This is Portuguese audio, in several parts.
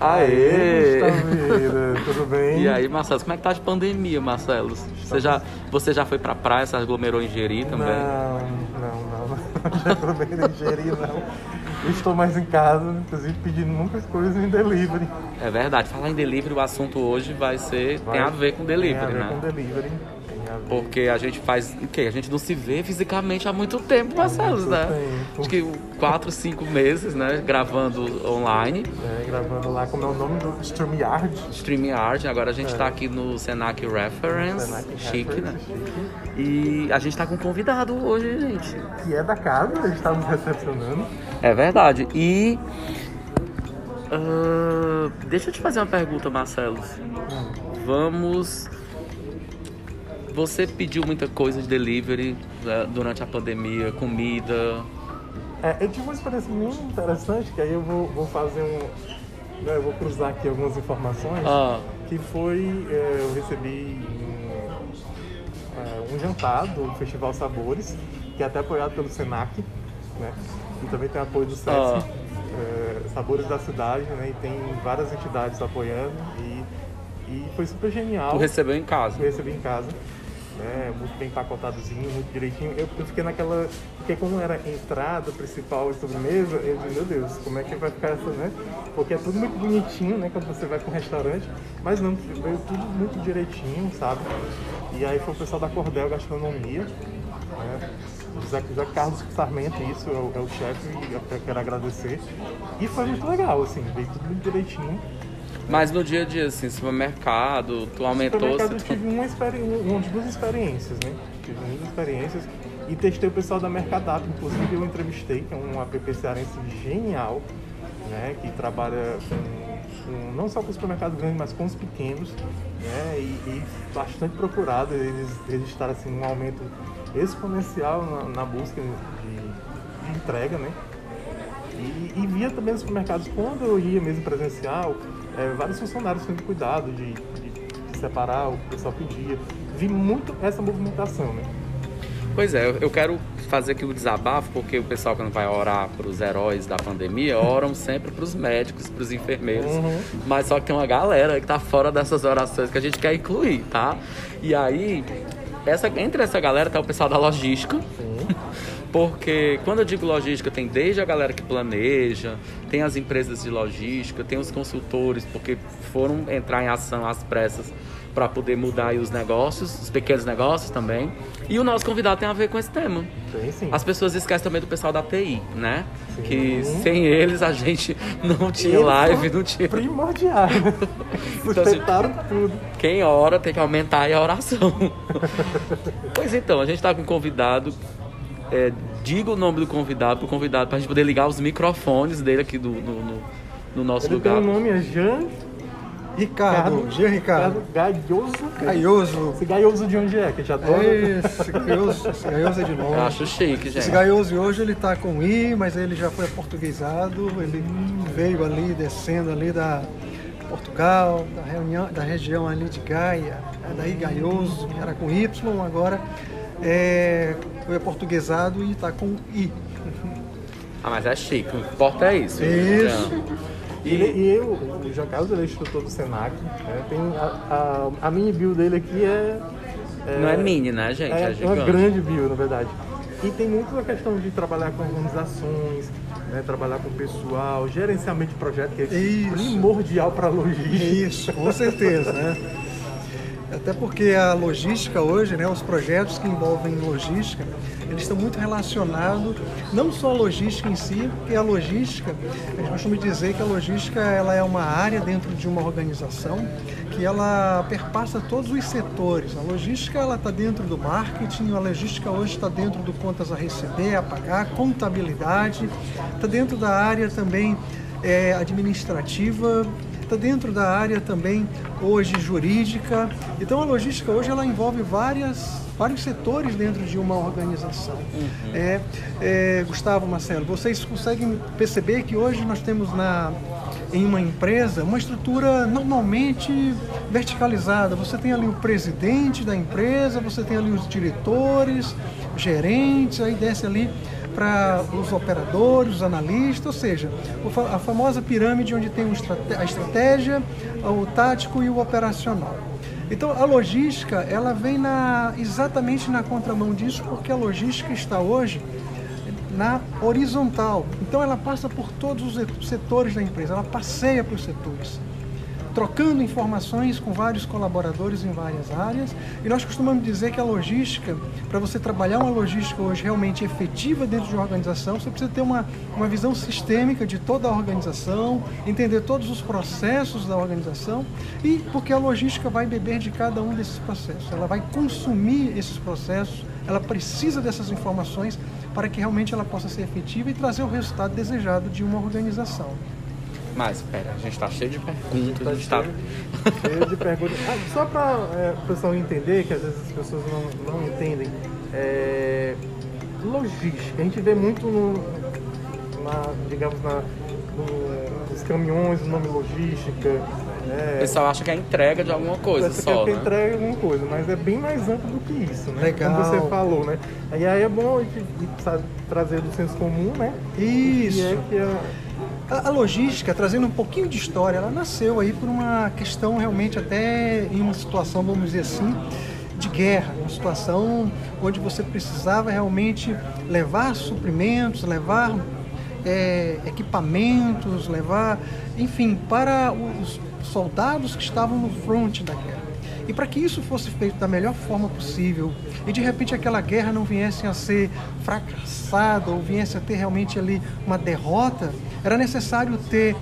Aê! Tudo bem? E aí, Marcelo, como é que tá de pandemia, Marcelo? Você já, você já foi pra praia, se aglomerou em Jeri também? Não, não, não. Já bem em Jeri, não. Eu estou mais em casa, inclusive pedindo muitas coisas em delivery. É verdade. Falar em delivery, o assunto hoje vai ser. Vai- tem a ver com delivery, Tem a ver né? com delivery. Porque a gente faz o quê? A gente não se vê fisicamente há muito tempo, Marcelo, né? tempo. Acho que quatro, cinco meses, né? Gravando online, é, gravando lá, como é o nome do StreamYard. StreamYard. Agora a gente É. tá aqui no Senac Reference. Senac chique, né? Reference, chique. E a gente tá com um convidado hoje, gente. Que é da casa, a gente tá nos recepcionando. É verdade. E. ah, deixa eu te fazer uma pergunta, Marcelo. Vamos. Você pediu muita coisa de delivery né, durante a pandemia, comida. É, eu tive uma experiência muito interessante, que aí eu vou, vou fazer um. né, Eu vou cruzar aqui algumas informações. Ah, Que foi. é, eu recebi um, é, um jantar do Festival Sabores, que é até apoiado pelo Senac, né? E também tem apoio do SESC. Ah. Sabores da cidade, né? E tem várias entidades apoiando. E, e foi super genial. tu recebeu em casa. Eu recebi em casa, né? Muito bem empacotadozinho, muito direitinho. Eu, fiquei naquela. Porque como era entrada principal e sobremesa, eu disse, meu Deus, como é que vai ficar essa, né? Porque é tudo muito bonitinho, né? Quando você vai para um restaurante. Mas não, veio tudo muito direitinho, sabe? E aí foi o pessoal da Cordel Gastronomia, né? José, José Carlos Sarmento, isso, é o, é o chefe, e eu quero agradecer. E foi muito legal, assim, veio tudo muito direitinho. Mas no dia a dia, assim, supermercado, tu aumentou. supermercado eu tu- tive uma, experi uma, duas experiências, né? Tive duas experiências e testei o pessoal da Mercadap, inclusive eu entrevistei, que é um app cearense genial, né? Que trabalha com, com- não só com os supermercados grandes, mas com os pequenos, né? E, e bastante procurado, eles registraram assim, um aumento exponencial na, na busca de, de entrega, né? E, e via também nos supermercados, quando eu ia mesmo presencial, eh, vários funcionários tendo cuidado de, de separar o que o pessoal pedia. Vi muito essa movimentação, né? Pois é, eu- quero fazer aqui o desabafo, porque o pessoal quando vai orar para os heróis da pandemia, oram sempre para os médicos, para os enfermeiros. Uhum. Mas só que tem uma galera que tá fora dessas orações que a gente quer incluir, tá? E aí, essa, entre essa galera tá o pessoal da logística. Porque quando eu digo logística, tem desde a galera que planeja, tem as empresas de logística, tem os consultores, porque foram entrar em ação às pressas para poder mudar aí os negócios, os pequenos negócios também. E o nosso convidado tem a ver com esse tema. Tem sim. As pessoas esquecem também do pessoal da TI, né? Sim. Que sem eles a gente não tinha Eles live, não tinha. Primordial. Então, Sustentaram tudo. Quem ora tem que aumentar aí a oração. pois então, a gente tá com um convidado. É, diga o nome do convidado pro convidado pra gente poder ligar os microfones dele aqui do, no, no- no nosso Ele lugar. o nome é Jean Ricardo, Jean Ricardo. Gaioso. Gaioso. Esse Gaioso de onde é? Que já. Esse Gaioso, esse Gaioso é de Eu longe. acho chique, Esse gente. Gaioso hoje ele tá com I, mas ele já foi aportuguesado, ele veio ali, descendo ali da Portugal, da, reunião, da região ali de Gaia, é daí Gaioso, que era com Y, agora é, foi aportuguesado e está com I. Ah, mas é chique, o que importa é isso. Isso. Jean. E, ele- e eu, o Jean Carlos, ele é instrutor do Senac. né? Tem a, a, a mini bio dele aqui é... Não é mini, né, gente? É, É, uma grande bio, na verdade. E tem muito a questão de trabalhar com organizações, né, trabalhar com o pessoal, gerenciamento de projeto, que é Isso. primordial para a logística. Isso, com certeza, né? Até porque a logística hoje, né, os projetos que envolvem logística, eles estão muito relacionados, não só a logística em si, porque a logística, a gente costuma dizer que a logística ela é uma área dentro de uma organização que ela perpassa todos os setores. A logística ela está dentro do marketing, a logística hoje está dentro do contas a receber, a pagar, contabilidade, está dentro da área também é, administrativa, está dentro da área também hoje jurídica. Então a logística hoje ela envolve várias, vários setores dentro de uma organização. É, é, Gustavo, Marcelo, vocês conseguem perceber que hoje nós temos na em uma empresa uma estrutura normalmente verticalizada. Você tem ali o presidente da empresa, você tem ali os diretores, gerentes, aí desce ali para os operadores, os analistas, ou seja, a famosa pirâmide onde tem a estratégia, o tático e o operacional. Então a logística ela vem na, exatamente na contramão disso, porque a logística está hoje na horizontal. Então ela passa por todos os setores da empresa, ela passeia por setores trocando informações com vários colaboradores em várias áreas. E nós costumamos dizer que a logística, para você trabalhar uma logística hoje realmente efetiva dentro de uma organização, você precisa ter uma, uma visão sistêmica de toda a organização, entender todos os processos da organização e porque a logística vai beber de cada um desses processos, ela vai consumir esses processos, ela precisa dessas informações para que realmente ela possa ser efetiva e trazer o resultado desejado de uma organização. Mas, pera, a gente está cheio de perguntas. Tá cheio, tá... cheio de perguntas. Ah, só para é, o pessoal entender, que às vezes as pessoas não, não entendem, é, logística, a gente vê muito no, na, digamos, na, no, nos caminhões, o nome logística. É, o pessoal acha que é entrega de alguma coisa Você só, que é né? entrega de alguma coisa, mas é bem mais amplo do que isso, né? Legal. Como você falou, né? E aí é bom a gente sabe, trazer do senso comum, né? Isso. que é que é a, a, logística, trazendo um pouquinho de história, ela nasceu aí por uma questão realmente até em uma situação, vamos dizer assim, de guerra, uma situação onde você precisava realmente levar suprimentos, levar é, equipamentos, levar, enfim, para os soldados que estavam no fronte da guerra. E para que isso fosse feito da melhor forma possível e de repente aquela guerra não viesse a ser fracassada ou viesse a ter realmente ali uma derrota, era necessário ter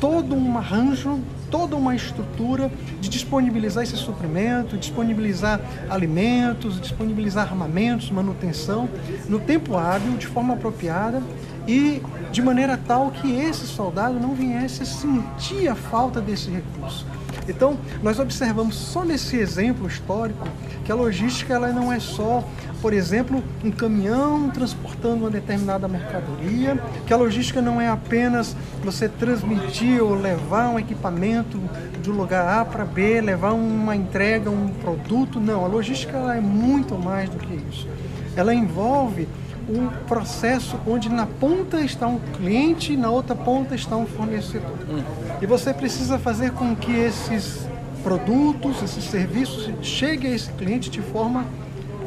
todo um arranjo, toda uma estrutura de disponibilizar esse suprimento, disponibilizar alimentos, disponibilizar armamentos, manutenção no tempo hábil, de forma apropriada e de maneira tal que esse soldado não viesse a sentir a falta desse recurso. Então, nós observamos só nesse exemplo histórico que a logística ela não é só, por exemplo, um caminhão transportando uma determinada mercadoria, que a logística não é apenas você transmitir ou levar um equipamento de um lugar A para B, levar uma entrega, um produto. Não, a logística ela é muito mais do que isso. Ela envolve um processo onde na ponta está um cliente e na outra ponta está um fornecedor. Hum. E você precisa fazer com que esses produtos, esses serviços cheguem a esse cliente de forma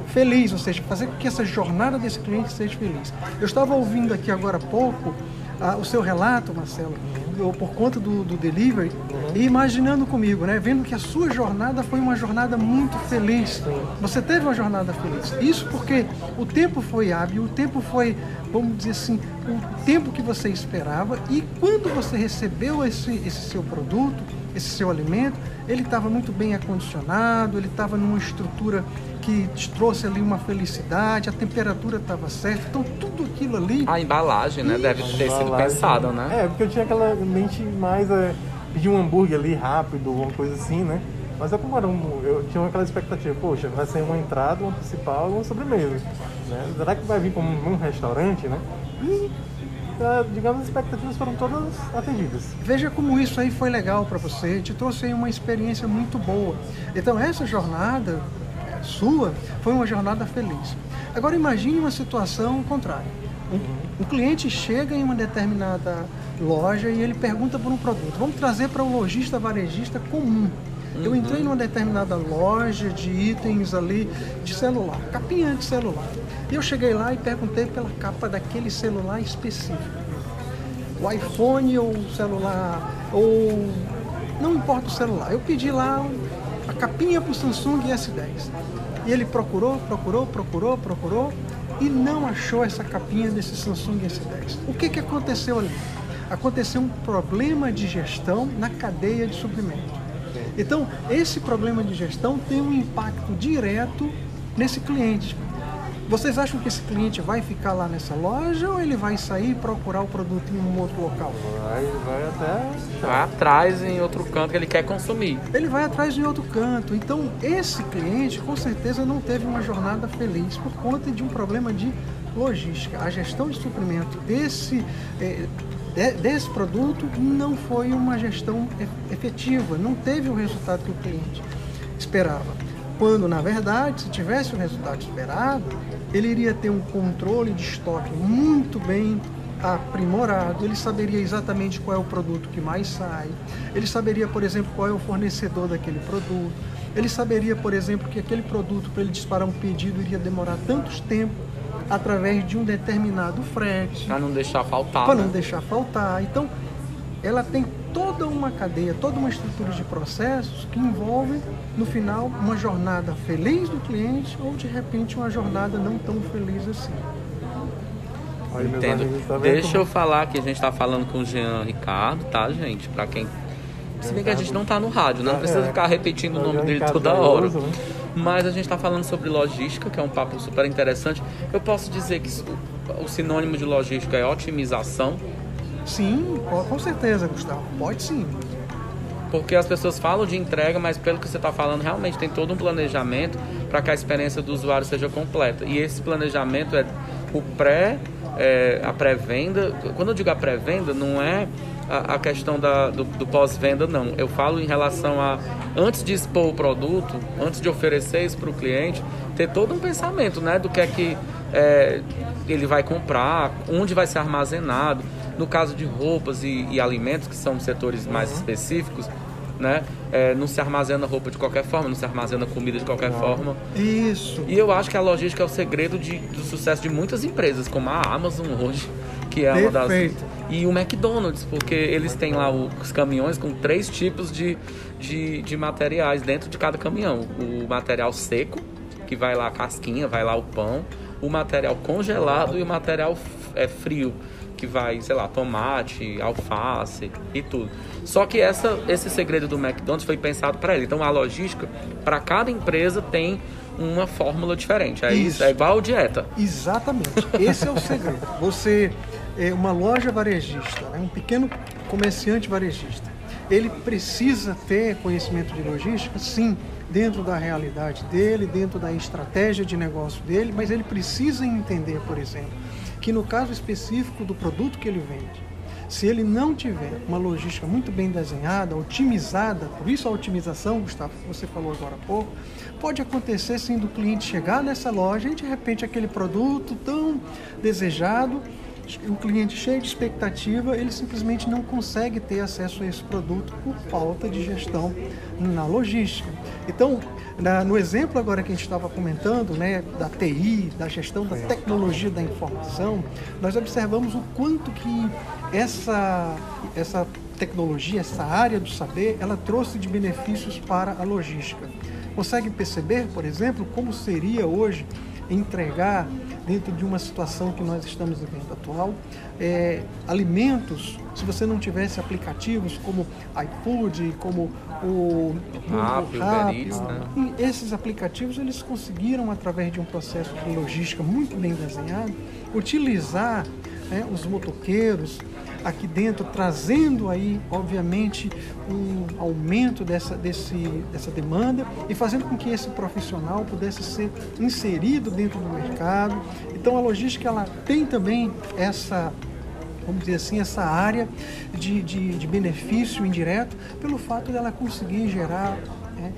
feliz, ou seja, fazer com que essa jornada desse cliente seja feliz. Eu estava ouvindo aqui agora há pouco ah, o seu relato, Marcelo, ou por conta do, do delivery, uhum. e imaginando comigo, né, vendo que a sua jornada foi uma jornada muito feliz. Você teve uma jornada feliz. Isso porque o tempo foi hábil, o tempo foi, vamos dizer assim, o tempo que você esperava, e quando você recebeu esse, esse seu produto, esse seu alimento, ele estava muito bem acondicionado, ele estava numa estrutura que te trouxe ali uma felicidade, a temperatura estava certa, então tudo aquilo ali. A embalagem, né? Deve ter sido pensada, né? É, porque eu tinha aquela mente mais é, pedir um hambúrguer ali rápido, uma coisa assim, né? Mas é como era um, eu tinha aquela expectativa, poxa, vai ser uma entrada, uma principal, uma sobremesa. Né? Será que vai vir como um restaurante, né? E digamos, as expectativas foram todas atendidas. Veja como isso aí foi legal para você, te trouxe aí uma experiência muito boa. Então essa jornada sua foi uma jornada feliz. Agora imagine uma situação contrária. Um, um cliente chega em uma determinada loja e ele pergunta por um produto. Vamos trazer para o um lojista varejista comum. Eu uhum. entrei numa determinada loja de itens ali de celular, capinha de celular. E eu cheguei lá e perguntei pela capa daquele celular específico. O iPhone ou o celular, ou não importa o celular. Eu pedi lá a capinha para o Samsung S10. E ele procurou, procurou, procurou, procurou e não achou essa capinha desse Samsung S10. O que, que aconteceu ali? Aconteceu um problema de gestão na cadeia de suprimento. Então, esse problema de gestão tem um impacto direto nesse cliente. Vocês acham que esse cliente vai ficar lá nessa loja ou ele vai sair e procurar o produto em um outro local? Vai, vai até. Vai atrás em outro canto que ele quer consumir. Ele vai atrás em outro canto. Então, esse cliente com certeza não teve uma jornada feliz por conta de um problema de logística. A gestão de suprimento desse, eh, desse produto não foi uma gestão efetiva, não teve o resultado que o cliente esperava. Quando, na verdade, se tivesse o resultado esperado, ele iria ter um controle de estoque muito bem aprimorado, ele saberia exatamente qual é o produto que mais sai, ele saberia, por exemplo, qual é o fornecedor daquele produto, ele saberia, por exemplo, que aquele produto, para ele disparar um pedido, iria demorar tantos tempo através de um determinado frete. Para não deixar faltar. Para né? não deixar faltar. Então, ela tem toda uma cadeia, toda uma estrutura de processos que envolvem, no final, uma jornada feliz do cliente ou, de repente, uma jornada não tão feliz assim. Aí, Entendo. tá vendo Deixa como- eu falar que a gente tá falando com o Jean Ricardo, tá, gente? Pra quem. Se bem que a gente não tá no rádio, né? Não precisa É. ficar repetindo o nome Jean dele toda hora. Né? Mas a gente tá falando sobre logística, que é um papo super interessante. Eu posso dizer que o sinônimo de logística é otimização, Sim, com certeza, Gustavo. Pode sim. porque as pessoas falam de entrega, mas pelo que você está falando, realmente tem todo um planejamento para que a experiência do usuário seja completa. E esse planejamento é o pré, é, a pré-venda. Quando eu digo a pré-venda, não é a, a questão da, do, do pós-venda, não. Eu falo em relação a, antes de expor o produto, antes de oferecer isso para o cliente, ter todo um pensamento né, do que é que é, ele vai comprar, onde vai ser armazenado. No caso de roupas e, e alimentos, que são setores mais específicos, né? É, não se armazena roupa de qualquer forma, não se armazena comida de qualquer forma. Isso. E eu acho que a logística é o segredo de, do sucesso de muitas empresas, como a Amazon hoje, que é uma das. Perfeito. E o McDonald's, porque eles têm lá os caminhões com três tipos de, de, de materiais dentro de cada caminhão: o material seco, que vai lá a casquinha, vai lá o pão, o material congelado e o material é, frio, que vai, sei lá, tomate, alface e tudo. Só que essa, esse segredo do McDonald's foi pensado para ele. Então a logística, para cada empresa, tem uma fórmula diferente. É isso, é igual dieta. Exatamente. Esse é o segredo. Você é uma loja varejista, né, um pequeno comerciante varejista. Ele precisa ter conhecimento de logística, sim, dentro da realidade dele, dentro da estratégia de negócio dele, mas ele precisa entender, por exemplo, que no caso específico do produto que ele vende, se ele não tiver uma logística muito bem desenhada, otimizada, por isso a otimização, Gustavo, que você falou agora há pouco, pode acontecer sim do cliente chegar nessa loja e de repente aquele produto tão desejado, o cliente cheio de expectativa, ele simplesmente não consegue ter acesso a esse produto por falta de gestão na logística. Então, na- no exemplo agora que a gente estava comentando, né, da TI, da gestão da tecnologia da informação, nós observamos o quanto que essa, essa tecnologia, essa área do saber, ela trouxe de benefícios para a logística. Consegue perceber, por exemplo, como seria hoje entregar dentro de uma situação que nós estamos vivendo atual, é, alimentos, se você não tivesse aplicativos como iFood, como o Rappi, né? esses aplicativos eles conseguiram através de um processo de logística muito bem desenhado utilizar né, os motoqueiros aqui dentro trazendo aí obviamente um aumento dessa, desse, dessa demanda e fazendo com que esse profissional pudesse ser inserido dentro do mercado. Então a logística ela tem também essa vamos dizer assim, essa área de, de, de benefício indireto pelo fato dela conseguir gerar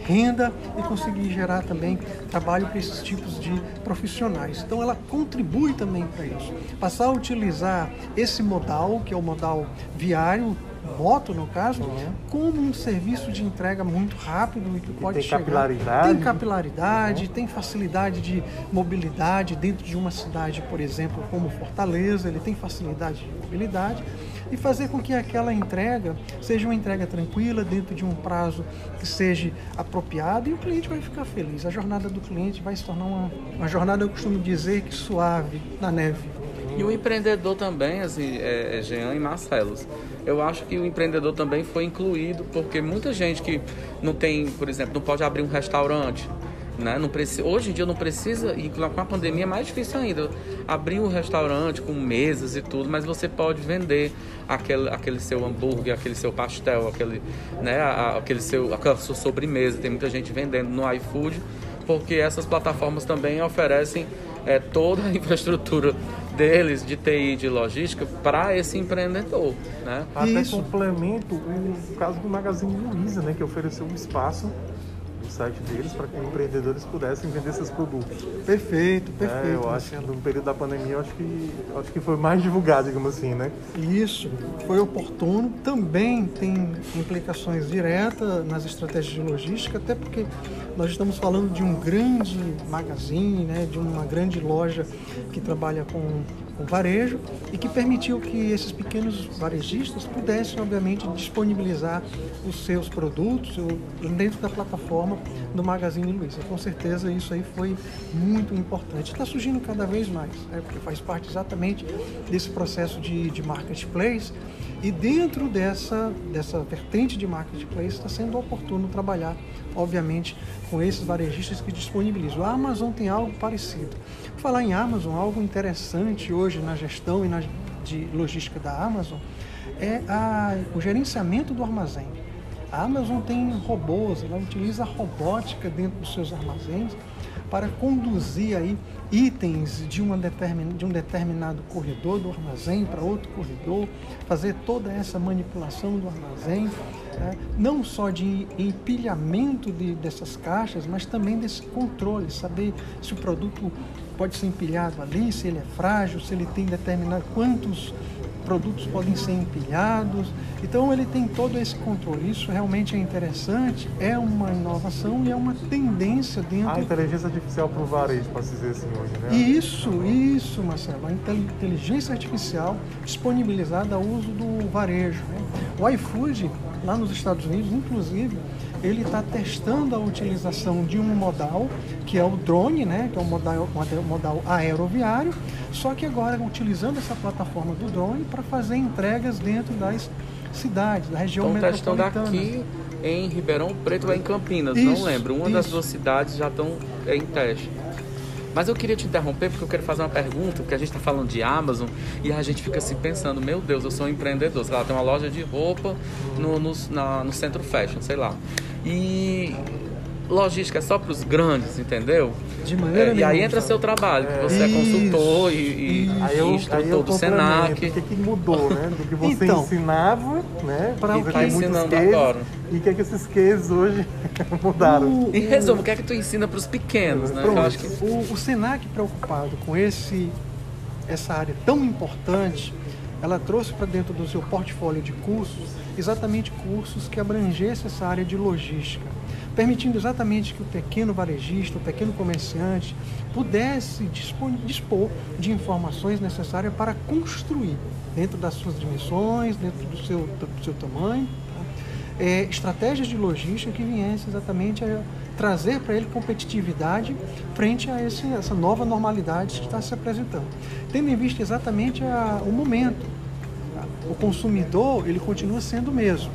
renda e conseguir gerar também trabalho para esses tipos de profissionais. Então ela contribui também para isso. Passar a utilizar esse modal, que é o modal viário, moto no caso, como um serviço de entrega muito rápido e que pode tem chegar. capilaridade. Tem capilaridade, tem facilidade de mobilidade dentro de uma cidade, por exemplo, como Fortaleza, ele tem facilidade de mobilidade e fazer com que aquela entrega seja uma entrega tranquila, dentro de um prazo que seja apropriado e o cliente vai ficar feliz. A jornada do cliente vai se tornar uma, uma jornada, eu costumo dizer, que suave na neve. E o empreendedor também, assim, é, é Jean e Marcelos. Eu acho que o empreendedor também foi incluído, porque muita gente que não tem, por exemplo, não pode abrir um restaurante, né? Não precisa, hoje em dia não precisa, e com a pandemia é mais difícil ainda, abrir um restaurante com mesas e tudo, mas você pode vender aquele, aquele seu hambúrguer, aquele seu pastel, aquele, né, aquele seu, aquela sua sobremesa. Tem muita gente vendendo no iFood, porque essas plataformas também oferecem é, toda a infraestrutura deles de TI de logística para esse empreendedor, né? Até Isso. complemento o caso do Magazine Luiza, né, que ofereceu um espaço site deles para que empreendedores pudessem vender seus produtos. Perfeito, perfeito. É, eu acho que no período da pandemia, eu acho que, acho que foi mais divulgado, digamos assim, né? Isso, foi oportuno. Também tem implicações diretas nas estratégias de logística, até porque nós estamos falando de um grande magazine, né, de uma grande loja que trabalha com com varejo e que permitiu que esses pequenos varejistas pudessem, obviamente, disponibilizar os seus produtos dentro da plataforma do Magazine Luiza. Com certeza isso aí foi muito importante. Está surgindo cada vez mais, né, porque faz parte exatamente desse processo de, de marketplace e dentro dessa, dessa vertente de marketplace está sendo oportuno trabalhar, obviamente, com esses varejistas que disponibilizam. A Amazon tem algo parecido. Falar em Amazon, algo interessante hoje na gestão e na de logística da Amazon é a, o gerenciamento do armazém. A Amazon tem robôs, ela utiliza robótica dentro dos seus armazéns para conduzir aí itens de, uma determin, de um determinado corredor do armazém para outro corredor, fazer toda essa manipulação do armazém, é, não só de empilhamento de, dessas caixas, mas também desse controle, saber se o produto pode ser empilhado ali, se ele é frágil, se ele tem determinado quantos produtos podem ser empilhados. Então ele tem todo esse controle. Isso realmente é interessante, é uma inovação e é uma tendência dentro. A inteligência artificial para o varejo, posso dizer assim hoje, né? Isso, isso, Marcelo. A inteligência artificial disponibilizada ao uso do varejo. Né? O iFood, lá nos Estados Unidos, inclusive, ele está testando a utilização de um modal, que é o drone, né, que é um modal, modal aeroviário, só que agora utilizando essa plataforma do drone para fazer entregas dentro das cidades, da região Estão metropolitana. testando aqui em Ribeirão Preto ou em Campinas, Isso, não lembro. Uma isso. das duas cidades já estão em teste. Mas eu queria te interromper porque eu quero fazer uma pergunta, porque a gente está falando de Amazon e a gente fica se pensando, meu Deus, eu sou um empreendedor. Sei lá, tem uma loja de roupa no, no, na- no centro fashion, sei lá. E logística é só para os grandes, entendeu? De maneira É, e aí entra seu trabalho, que você é Isso, consultor e, e Aí eu, aí instrutor eu do. Senac. O que, que mudou, né? Do que você Então, ensinava, né? Você o que tá muitos ensinando cases, agora. E o que, é que esses cases hoje mudaram? O- Em resumo, o que é que tu ensina para os pequenos, né? Pronto. Eu acho que O, o Senac preocupado com esse essa área tão importante, ela trouxe para dentro do seu portfólio de cursos exatamente cursos que abrangessem essa área de logística, permitindo exatamente que o pequeno varejista, o pequeno comerciante pudesse dispor, de informações necessárias para construir dentro das suas dimensões, dentro do seu, do seu tamanho, tá? é, estratégias de logística que viessem exatamente a trazer para ele competitividade frente a esse, essa nova normalidade que está se apresentando. Tendo em vista exatamente a- o momento, tá? o consumidor ele continua sendo o mesmo.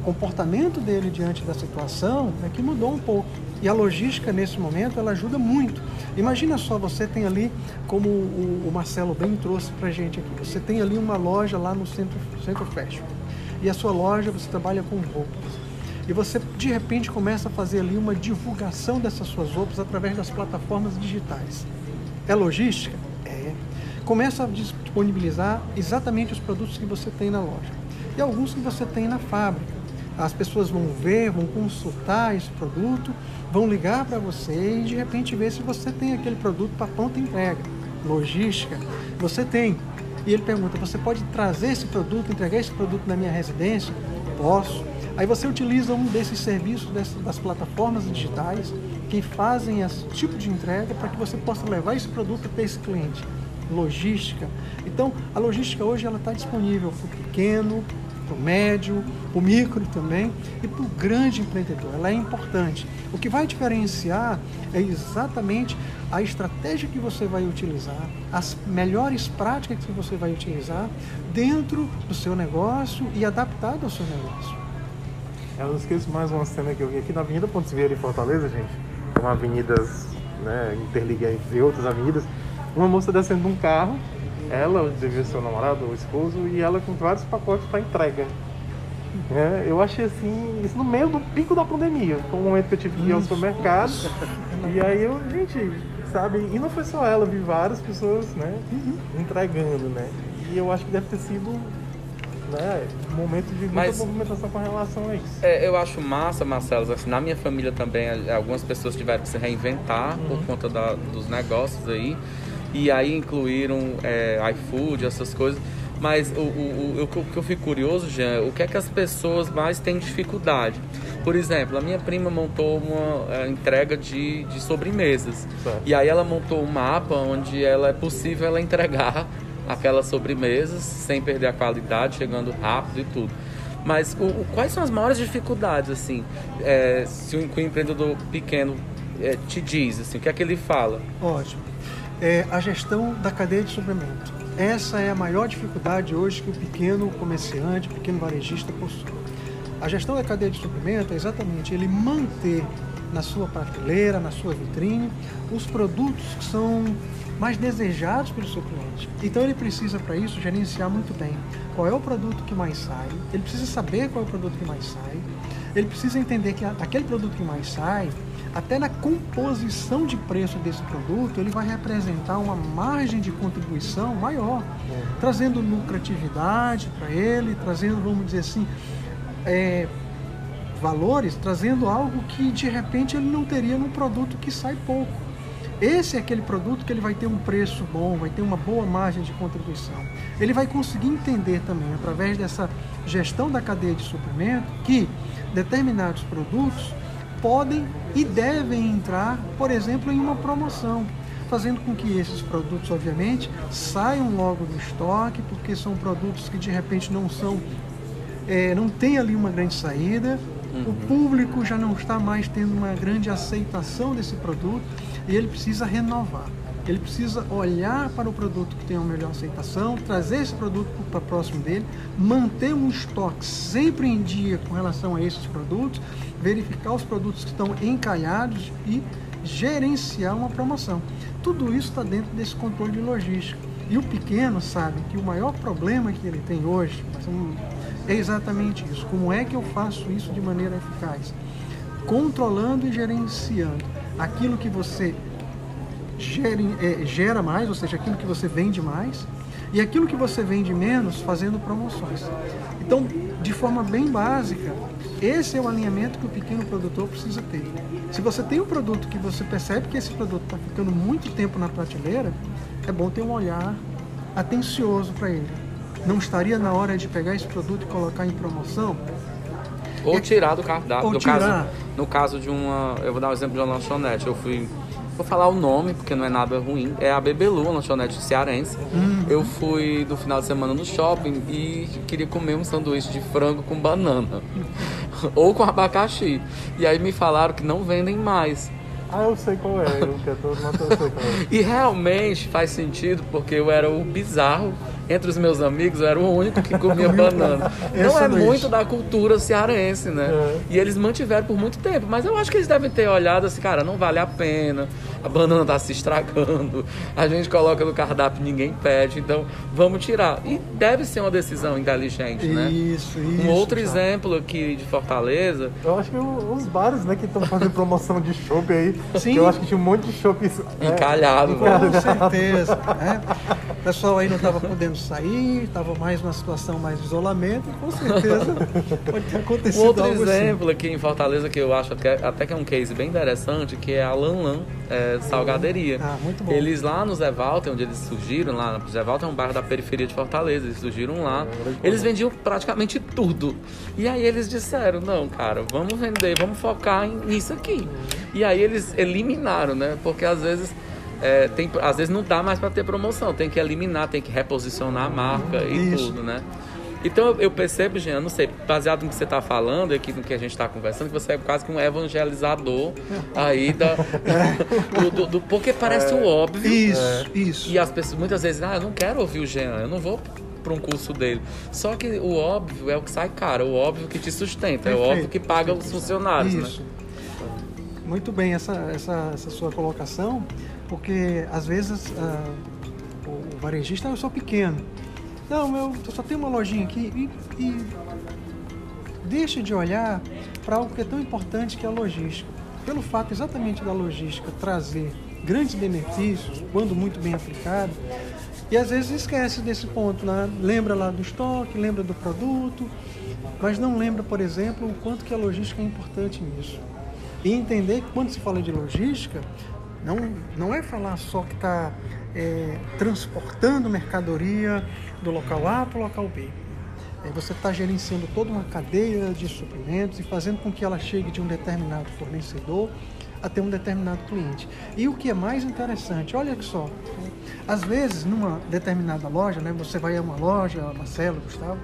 O comportamento dele diante da situação é que mudou um pouco. E a logística nesse momento ela ajuda muito. Imagina só, você tem ali, como o, Marcelo bem trouxe para gente aqui, você tem ali uma loja lá no centro, centro fashion. E a sua loja você trabalha com roupas. E você de repente começa a fazer ali uma divulgação dessas suas roupas através das plataformas digitais. É logística? É. Começa a disponibilizar exatamente os produtos que você tem na loja e alguns que você tem na fábrica. As pessoas vão ver, vão consultar esse produto, vão ligar para você e de repente ver se você tem aquele produto para pronta entrega. Logística, você tem. E ele pergunta: você pode trazer esse produto, entregar esse produto na minha residência? Posso. Aí você utiliza um desses serviços das plataformas digitais que fazem esse tipo de entrega para que você possa levar esse produto até esse cliente. Logística. Então, a logística hoje ela está disponível para o pequeno, para o médio, para o micro também e para o grande empreendedor. Ela é importante. O que vai diferenciar é exatamente a estratégia que você vai utilizar, as melhores práticas que você vai utilizar dentro do seu negócio e adaptado ao seu negócio. Eu não esqueço mais uma cena que eu vi aqui na Avenida Pontes Vieira em Fortaleza, gente. Uma avenida, né, interliga entre outras avenidas. Uma moça descendo de um carro, ela devia ser o namorado ou o esposo, e ela com vários pacotes para entrega. É, eu achei assim, isso no meio do pico da pandemia. Foi um momento que eu tive que ir ao supermercado. E aí eu, gente, sabe, e não foi só ela, vi várias pessoas, né, entregando, né. E eu acho que deve ter sido né, um momento de muita Mas- movimentação com relação a isso. É, eu acho massa, Marcelo. Assim, na minha família também, algumas pessoas tiveram que se reinventar por conta da- dos negócios aí. E aí incluíram é, iFood, essas coisas. Mas o, o, o, o que eu- fico curioso, Jean, o que é que as pessoas mais têm dificuldade? Por exemplo, a minha prima montou uma é, entrega de, de sobremesas. Certo. E aí ela montou um mapa onde ela é possível ela entregar aquelas sobremesas sem perder a qualidade, chegando rápido e tudo. Mas o, o- quais são as maiores dificuldades, assim, é, se o, que o empreendedor pequeno é, te diz, assim, o que é que ele fala? Ótimo. É a gestão da cadeia de suprimento. Essa é a maior dificuldade hoje que o pequeno comerciante, o pequeno varejista possui. A gestão da cadeia de suprimento é exatamente ele manter na sua prateleira, na sua vitrine, os produtos que são mais desejados pelo seu cliente. Então ele precisa para isso gerenciar muito bem qual é o produto que mais sai, ele precisa saber qual é o produto que mais sai, ele precisa entender que aquele produto que mais sai, até na composição de preço desse produto, ele vai representar uma margem de contribuição maior, trazendo lucratividade para ele, trazendo, vamos dizer assim, é, valores, trazendo algo que de repente ele não teria num produto que sai pouco. Esse é aquele produto que ele vai ter um preço bom, vai ter uma boa margem de contribuição. Ele vai conseguir entender também, através dessa gestão da cadeia de suprimento, que determinados produtos podem e devem entrar, por exemplo, em uma promoção, fazendo com que esses produtos, obviamente, saiam logo do estoque, porque são produtos que de repente não são é, não tem ali uma grande saída, o público já não está mais tendo uma grande aceitação desse produto e ele precisa renovar. Ele precisa olhar para o produto que tem uma melhor aceitação, trazer esse produto para próximo dele, manter um estoque sempre em dia com relação a esses produtos, verificar os produtos que estão encalhados e gerenciar uma promoção. Tudo isso está dentro desse controle de logística. E o pequeno sabe que o maior problema que ele tem hoje é exatamente isso. Como é que eu faço isso de maneira eficaz? Controlando e gerenciando aquilo que você gere- é, gera mais, ou seja, aquilo que você vende mais, e aquilo que você vende menos, fazendo promoções. Então, de forma bem básica, esse é o alinhamento que o pequeno produtor precisa ter. Se você tem um produto que você percebe que esse produto está ficando muito tempo na prateleira, é bom ter um olhar atencioso para ele. Não estaria na hora de pegar esse produto e colocar em promoção? Ou É- tirar do cardápio. ou no, tirar. Caso, no caso de uma. Eu vou dar um exemplo de uma lanchonete. Eu fui. Vou falar o nome, porque não é nada ruim. É a Bebelu, uma lanchonete cearense. Uhum. Eu fui no final de semana no shopping e queria comer um sanduíche de frango com banana. Ou com abacaxi. E aí me falaram que não vendem mais. Ah, eu sei qual é, eu que é todo mundo eu sei qual é. E realmente faz sentido, porque eu era o bizarro. Entre os meus amigos, eu era o único que comia banana. Não é muito da cultura cearense, né? É. E eles mantiveram por muito tempo. Mas eu acho que eles devem ter olhado assim, cara, não vale a pena. A banana tá se estragando. A gente coloca no cardápio, ninguém pede. Então, vamos tirar. E deve ser uma decisão inteligente, né? Isso, isso. Um outro Thiago. exemplo aqui de Fortaleza, Eu acho que os bares, né, que estão fazendo promoção de chopp aí, Sim. que eu acho que tinha um monte de chopp é, encalhado, né? Com certeza. né? O pessoal aí não estava podendo sair, estava mais numa situação mais de isolamento, e com certeza pode ter acontecido outro algo assim. exemplo aqui em Fortaleza que eu acho até, até que é um case bem interessante, que é a Lanlan é, Salgaderia. Ah, muito bom. Eles lá no Zé Walter, onde eles surgiram, lá no Zé Walter é um bairro da periferia de Fortaleza, eles surgiram lá. Eles vendiam praticamente tudo. E aí eles disseram, não, cara, vamos vender, vamos focar em- nisso aqui. E aí eles eliminaram, né? Porque às vezes é, tem, às vezes não dá mais para ter promoção, tem que eliminar, tem que reposicionar a marca e Isso. tudo, né? Então eu- percebo, Jean, não sei, baseado no que você está falando aqui, no que a gente está conversando, que você é quase que um evangelizador aí da, do, do- do- porque parece o óbvio. Isso, isso. E as pessoas muitas vezes, ah, eu não quero ouvir o Jean, eu não vou para um curso dele. Só que o óbvio é o que sai caro, o óbvio que te sustenta, é o Perfeito, óbvio que paga os funcionários, Isso. né? Muito bem essa, essa, essa sua colocação, porque às vezes ah, o, varejista, "Ah, eu sou pequeno. Não, eu só tenho uma lojinha aqui e, e deixa de olhar para algo que é tão importante que é a logística. Pelo fato exatamente da logística trazer grandes benefícios, quando muito bem aplicado, E às vezes esquece desse ponto, né? lembra lá do estoque, lembra do produto, mas não lembra, por exemplo, o quanto que a logística é importante nisso. E entender que quando se fala de logística, não, não é falar só que está é, transportando mercadoria do local A para o local B. É, você está gerenciando toda uma cadeia de suprimentos e fazendo com que ela chegue de um determinado fornecedor até um determinado cliente. E o que é mais interessante, olha só, às vezes numa determinada loja, né, você vai a uma loja, Marcelo, Gustavo,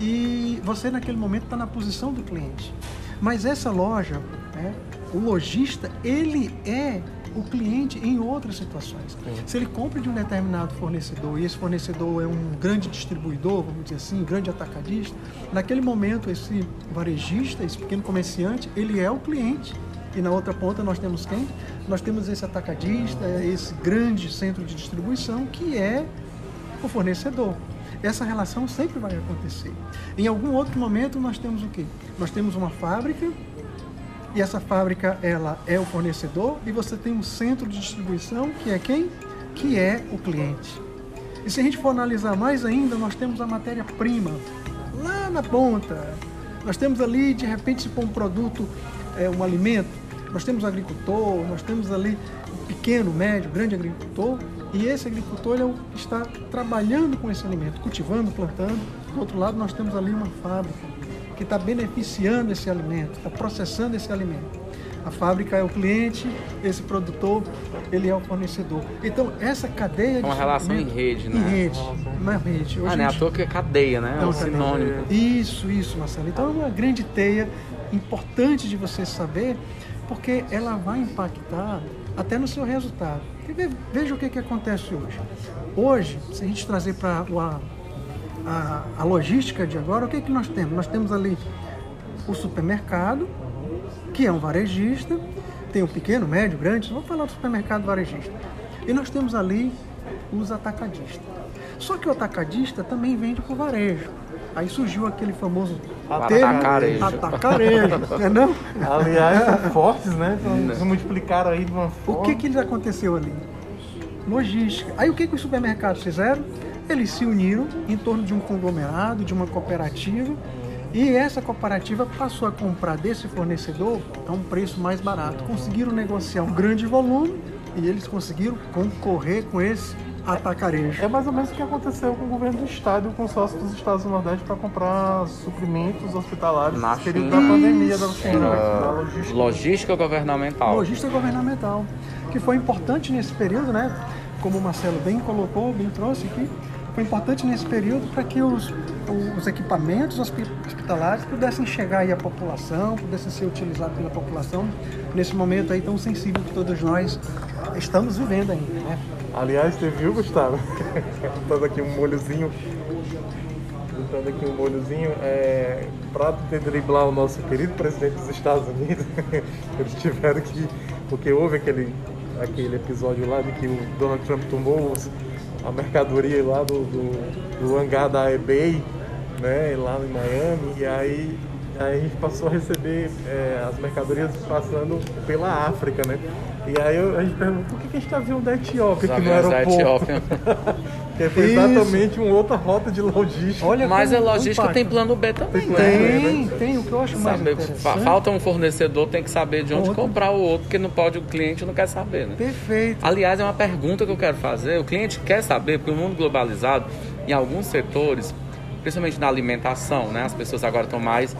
e você naquele momento está na posição do cliente. Mas essa loja, né, o lojista, ele é o cliente em outras situações. Sim. Se ele compra de um determinado fornecedor e esse fornecedor é um grande distribuidor, vamos dizer assim, grande atacadista, naquele momento esse varejista, esse pequeno comerciante, ele é o cliente. E na outra ponta nós temos quem? Nós temos esse atacadista, esse grande centro de distribuição que é o fornecedor. Essa relação sempre vai acontecer. Em algum outro momento nós temos o quê? Nós temos uma fábrica e essa fábrica ela é o fornecedor e você tem um centro de distribuição que é quem? Que é o cliente. E se a gente for analisar mais ainda, nós temos a matéria-prima lá na ponta. Nós temos ali, de repente, se for um produto, é, um alimento, nós temos agricultor, nós temos ali um pequeno, médio, grande agricultor, e esse agricultor ele está trabalhando com esse alimento, cultivando, plantando. Do outro lado, nós temos ali uma fábrica que está beneficiando esse alimento, está processando esse alimento. A fábrica é o cliente, esse produtor, ele é o fornecedor. Então, essa cadeia é uma relação em rede, né? Em rede, uma rede. Hoje ah, né? A toa que é cadeia, né? É um sinônimo. Isso, isso, Marcelo. Então, é uma grande teia importante de você saber, porque ela vai impactar até no seu resultado. Veja o que, que acontece hoje. Hoje, se a gente trazer para a, a logística de agora, o que, que nós temos? Nós temos ali o supermercado, que é um varejista, tem um pequeno, médio, grande, vamos falar do supermercado varejista. E nós temos ali os atacadistas. Só que o atacadista também vende o varejo. Aí surgiu aquele famoso atacarejo. Atacarejo, né não? Aliás, são fortes, né? Então, eles multiplicaram aí de uma forma. O que que aconteceu ali? Logística. Aí o que que os supermercados fizeram? Eles se uniram em torno de um conglomerado, de uma cooperativa, e essa cooperativa passou a comprar desse fornecedor a um preço mais barato. Conseguiram negociar um grande volume e eles conseguiram concorrer com esse atacarejo. É mais ou menos o que aconteceu com o governo do estado e o consórcio dos estados do Nordeste para comprar suprimentos hospitalares Na no período da pandemia da China. Da logística. logística governamental. Logística governamental, que foi importante nesse período, né? Como o Marcelo bem colocou, bem trouxe aqui, foi importante nesse período para que os, os equipamentos hospitalares pudessem chegar aí à população, pudessem ser utilizados pela população nesse momento aí tão sensível que todos nós estamos vivendo ainda, né? Aliás, você viu, Gustavo? Botando aqui um molhozinho. Botando aqui um molhozinho. É, para driblar o nosso querido presidente dos Estados Unidos, eles tiveram que. Porque houve aquele, aquele episódio lá de que o Donald Trump tomou os, a mercadoria lá do, do, do hangar da eBay, né, lá em Miami, e aí Aí a gente passou a receber é, as mercadorias passando pela África, né? E aí a gente perguntou por que, que a gente está vindo da Etiópia, Os que no aeroporto? que foi exatamente uma outra rota de logística. Olha Mas a logística tem plano B também, tem, né? Tem, tem. O que eu acho mais saber, Falta um fornecedor, tem que saber de onde outro. comprar o outro, porque não pode, o cliente não quer saber, né? Perfeito. Aliás, é uma pergunta que eu quero fazer. O cliente quer saber, porque o mundo globalizado, em alguns setores, principalmente na alimentação, né? As pessoas agora estão mais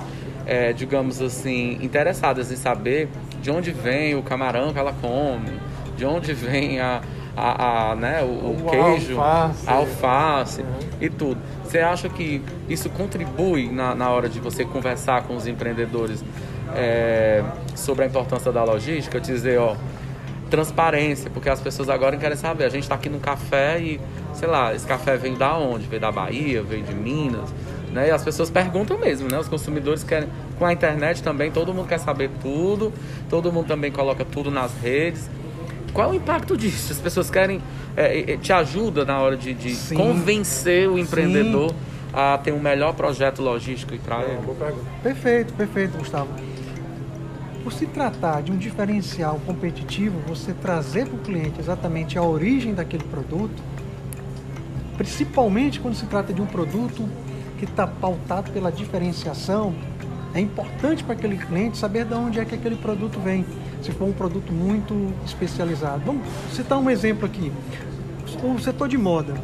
é, digamos assim, interessadas em saber de onde vem o camarão que ela come, de onde vem a, a, a né, o, o, queijo, alface, a alface uhum. e tudo. Você acha que isso contribui na, na hora de você conversar com os empreendedores é, sobre a importância da logística? Dizer, ó, transparência, porque as pessoas agora querem saber. A gente está aqui no café e, sei lá, esse café vem da onde? Vem da Bahia, vem de Minas? Né? E as pessoas perguntam mesmo, né? Os consumidores querem. Com a internet também, todo mundo quer saber tudo, todo mundo também coloca tudo nas redes. Qual é o impacto disso? As pessoas querem. É, te ajuda na hora de, de convencer o empreendedor Sim. a ter um melhor projeto logístico para ele? Perfeito, perfeito, Gustavo. Por se tratar de um diferencial competitivo, você trazer para o cliente exatamente a origem daquele produto, principalmente quando se trata de um produto que está pautado pela diferenciação, é importante para aquele cliente saber de onde é que aquele produto vem, se for um produto muito especializado. Vamos citar um exemplo aqui. O setor de moda.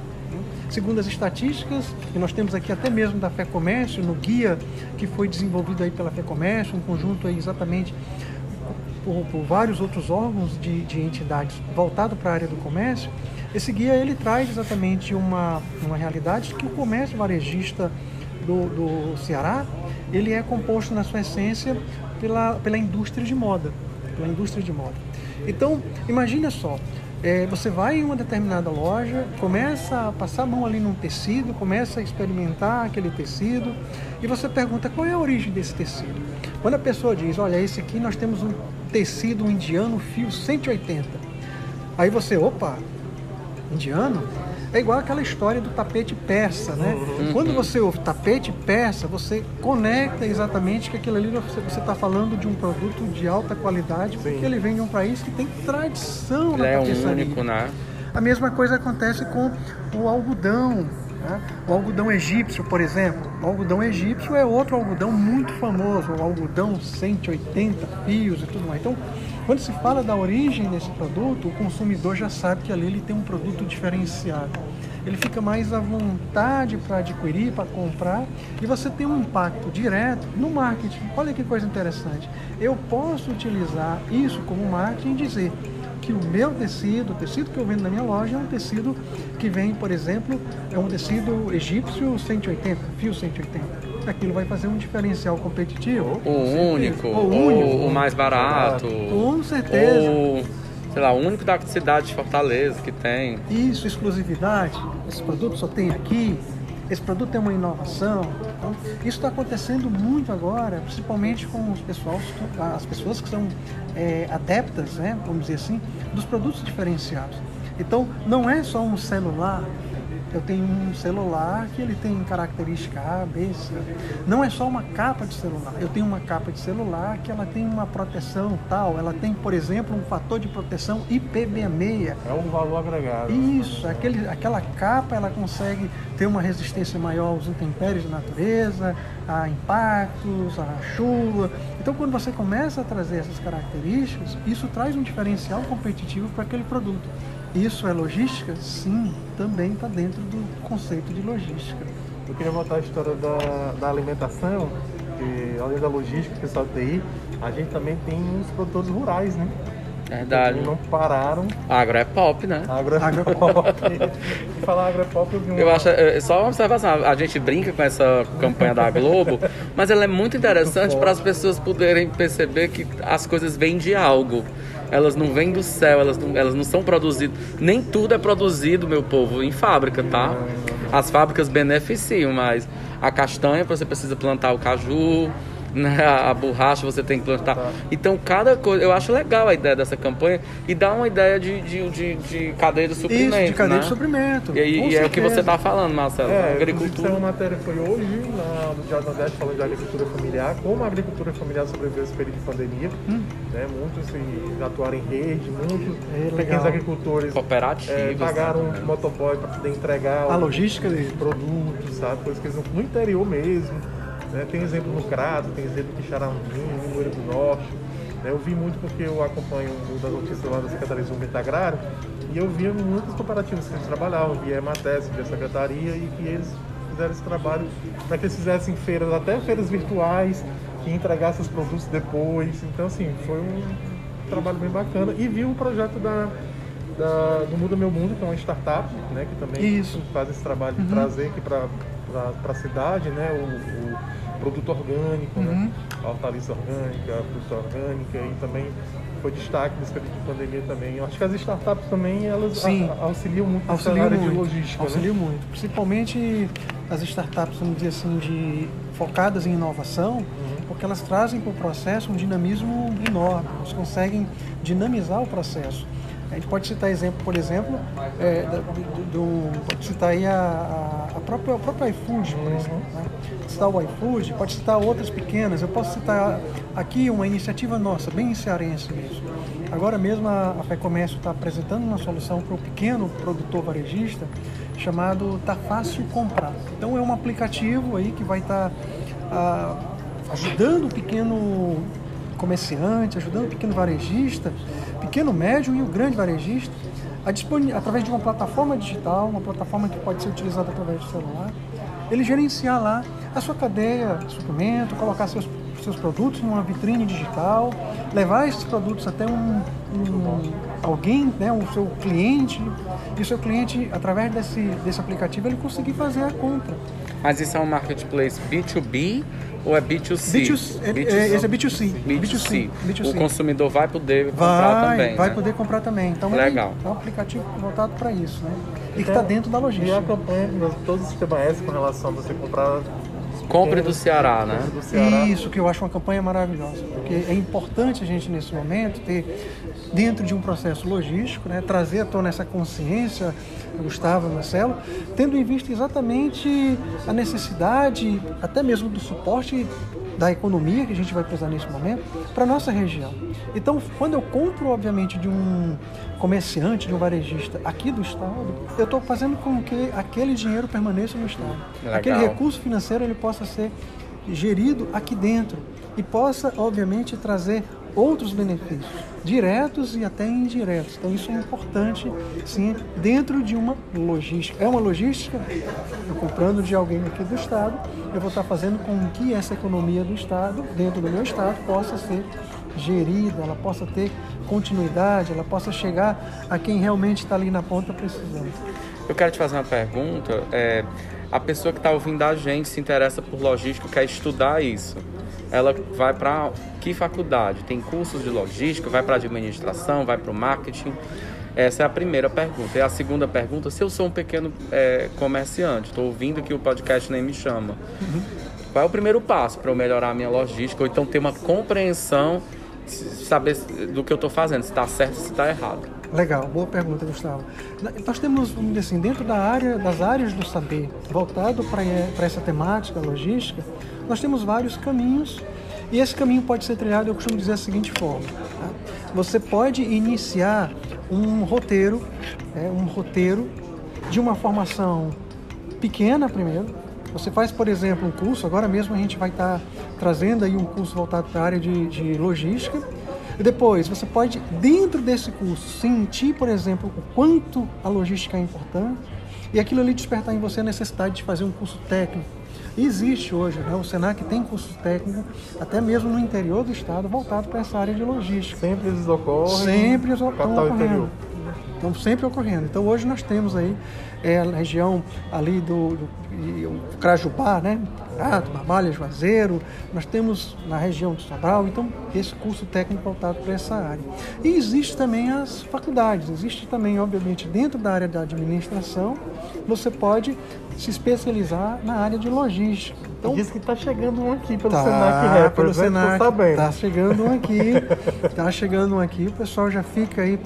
Segundo as estatísticas, que nós temos aqui até mesmo da FEComércio, no guia que foi desenvolvido aí pela FEComércio, um conjunto aí exatamente por, por vários outros órgãos de, de entidades voltado para a área do comércio, esse guia ele traz exatamente uma, uma realidade que o comércio varejista do, do Ceará ele é composto na sua essência pela, pela indústria de moda, pela indústria de moda. Então, imagine só, é, você vai em uma determinada loja, começa a passar a mão ali num tecido, começa a experimentar aquele tecido e você pergunta qual é a origem desse tecido. Quando a pessoa diz, olha, esse aqui nós temos um tecido indiano fio 180. Aí você, opa, indiano, é igual aquela história do tapete persa, né? Uhum. Quando você ouve tapete persa, você conecta exatamente que aquilo ali você está falando de um produto de alta qualidade, Sim. porque ele vem de um país que tem tradição ele na é único, né? A mesma coisa acontece com o algodão. Né? O algodão egípcio, por exemplo. O algodão egípcio é outro algodão muito famoso, o algodão 180 fios e tudo mais. Então, quando se fala da origem desse produto, o consumidor já sabe que ali ele tem um produto diferenciado. Ele fica mais à vontade para adquirir, para comprar, e você tem um impacto direto no marketing. Olha que coisa interessante. Eu posso utilizar isso como marketing e dizer que o meu tecido, o tecido que eu vendo na minha loja é um tecido que vem, por exemplo, é um tecido egípcio 180, fio 180 aquilo vai fazer um diferencial competitivo. O único, o único, o mais barato. Com certeza. Ou, sei lá, o único da cidade de Fortaleza que tem. Isso, exclusividade. Esse produto só tem aqui. Esse produto é uma inovação. Então, isso está acontecendo muito agora, principalmente com os as pessoas que são é, adeptas, né, vamos dizer assim, dos produtos diferenciados. Então, não é só um celular eu tenho um celular que ele tem característica A, B, C. Não é só uma capa de celular. Eu tenho uma capa de celular que ela tem uma proteção tal. Ela tem, por exemplo, um fator de proteção IP66. É um valor agregado. Isso. Aquele, aquela capa ela consegue ter uma resistência maior aos intempéries da natureza, a impactos, a chuva. Então, quando você começa a trazer essas características, isso traz um diferencial competitivo para aquele produto. Isso é logística? Sim, também está dentro do conceito de logística. Eu queria voltar à história da, da alimentação, que além da logística, o pessoal TI, a gente também tem os produtores rurais, né? Verdade. não pararam. Agro é pop, né? Agro é agro pop. e falar agro é pop, eu vi um... Eu acho, é, só uma observação, a gente brinca com essa campanha da Globo, mas ela é muito interessante para as pessoas poderem perceber que as coisas vêm de algo elas não vêm do céu, elas não, elas não são produzidas. Nem tudo é produzido, meu povo, em fábrica, tá? As fábricas beneficiam, mas a castanha você precisa plantar o caju, a borracha você tem que plantar. Tá. Então, cada coisa. Eu acho legal a ideia dessa campanha e dá uma ideia de, de, de, de cadeia de suprimento. Isso, de cadeia né? de suprimento. E, e é o que você está falando, Marcelo. É, agricultura. uma matéria foi hoje na, no Diário Nordeste falando de agricultura familiar, como a agricultura familiar sobreviveu esse período de pandemia. Hum. Né, muitos se atuaram em rede, muitos é, pequenos agricultores Cooperativos, é, pagaram né? um motoboy para poder entregar a logística de produtos, sabe? Coisas que eles no interior mesmo. Né? Tem exemplo no Crato, tem exemplo em Xaramzinho, no Moreira do Norte. Né? Eu vi muito porque eu acompanho o das notícias lá da Secretaria de Desenvolvimento Agrário e eu via muitas cooperativas que eles trabalhavam, via EMATES, via Secretaria e que eles fizeram esse trabalho para que eles fizessem feiras, até feiras virtuais, que entregassem os produtos depois. Então, assim, foi um trabalho bem bacana. E vi o projeto da, da, do Muda Meu Mundo, que é uma startup, né, que também Isso. faz esse trabalho de uhum. trazer aqui para a cidade né, o, o produto orgânico, né? uhum. né? hortaliça orgânica, fruta orgânica e também foi destaque nesse período de pandemia também. Eu acho que as startups também elas a, auxiliam muito auxiliam área muito, de logística. Né? Auxiliam né? muito, principalmente as startups, vamos dizer assim, de, focadas em inovação, uhum. porque elas trazem para o processo um dinamismo enorme, elas conseguem dinamizar o processo. A gente pode citar exemplo, por exemplo, é, do, do, pode citar aí a, a própria, o próprio iFood, por exemplo. Né? Citar o iFood, pode citar outras pequenas. Eu posso citar aqui uma iniciativa nossa, bem cearense mesmo. Agora mesmo a, a FEComércio está apresentando uma solução para o pequeno produtor varejista chamado Tá Fácil Comprar. Então é um aplicativo aí que vai estar tá, ah, ajudando o pequeno comerciante, ajudando o pequeno varejista, pequeno, médio e o grande varejista, através de uma plataforma digital, uma plataforma que pode ser utilizada através do celular, ele gerenciar lá a sua cadeia de suprimento, colocar seus, seus produtos numa vitrine digital, levar esses produtos até um, um alguém, né, o seu cliente, e o seu cliente, através desse, desse aplicativo, ele conseguir fazer a compra. Mas isso é um marketplace B2B ou é B2C? B2C, é, B2C. É, esse é B2C. B2C. B2C. B2C. O consumidor vai poder comprar vai, também. Vai né? poder comprar também. Então Legal. é um aplicativo voltado para isso, né? E que está dentro da logística. E a campanha, todo o sistema S com relação a você comprar Compre do Ceará, né? Do Ceará. Isso, que eu acho uma campanha maravilhosa. Porque é importante a gente, nesse momento, ter, dentro de um processo logístico, né, trazer à tona essa consciência, Gustavo, Marcelo, tendo em vista exatamente a necessidade, até mesmo do suporte da economia que a gente vai precisar nesse momento para nossa região. Então, quando eu compro, obviamente, de um comerciante, de um varejista aqui do estado, eu estou fazendo com que aquele dinheiro permaneça no estado. Legal. Aquele recurso financeiro ele possa ser gerido aqui dentro e possa, obviamente, trazer outros benefícios, diretos e até indiretos. Então isso é importante, sim, dentro de uma logística. É uma logística, eu comprando de alguém aqui do Estado, eu vou estar fazendo com que essa economia do Estado, dentro do meu Estado, possa ser gerida, ela possa ter continuidade, ela possa chegar a quem realmente está ali na ponta precisando. Eu quero te fazer uma pergunta. É, a pessoa que está ouvindo a gente se interessa por logística, quer estudar isso ela vai para que faculdade? Tem cursos de logística, vai para administração, vai para o marketing? Essa é a primeira pergunta. E a segunda pergunta, se eu sou um pequeno é, comerciante, estou ouvindo que o podcast nem me chama, qual é o primeiro passo para eu melhorar a minha logística? Ou então ter uma compreensão, saber do que eu estou fazendo, se está certo se está errado? Legal, boa pergunta, Gustavo. Nós temos, assim, dentro da área, das áreas do saber, voltado para essa temática logística, nós temos vários caminhos e esse caminho pode ser trilhado, eu costumo dizer da seguinte forma. Tá? Você pode iniciar um roteiro, é, um roteiro de uma formação pequena primeiro. Você faz, por exemplo, um curso, agora mesmo a gente vai estar trazendo aí um curso voltado para a área de, de logística. E depois, você pode, dentro desse curso, sentir, por exemplo, o quanto a logística é importante e aquilo ali despertar em você a necessidade de fazer um curso técnico Existe hoje, né? o Senac tem cursos técnicos, até mesmo no interior do estado, voltado para essa área de logística. Sempre eles ocorrem. Sempre estão ocorrendo. Interior. Estão sempre ocorrendo. Então hoje nós temos aí é, a região ali do, do, do Crajubá, né? Prato, Barbalha, Juazeiro, nós temos na região de Sobral, então esse curso técnico voltado para essa área. E existe também as faculdades, existe também, obviamente, dentro da área da administração, você pode se especializar na área de logística. Então, Diz que está chegando um aqui pelo tá, Senac Rappers, pelo Senac, Está chegando um aqui, está chegando um aqui, o pessoal já fica aí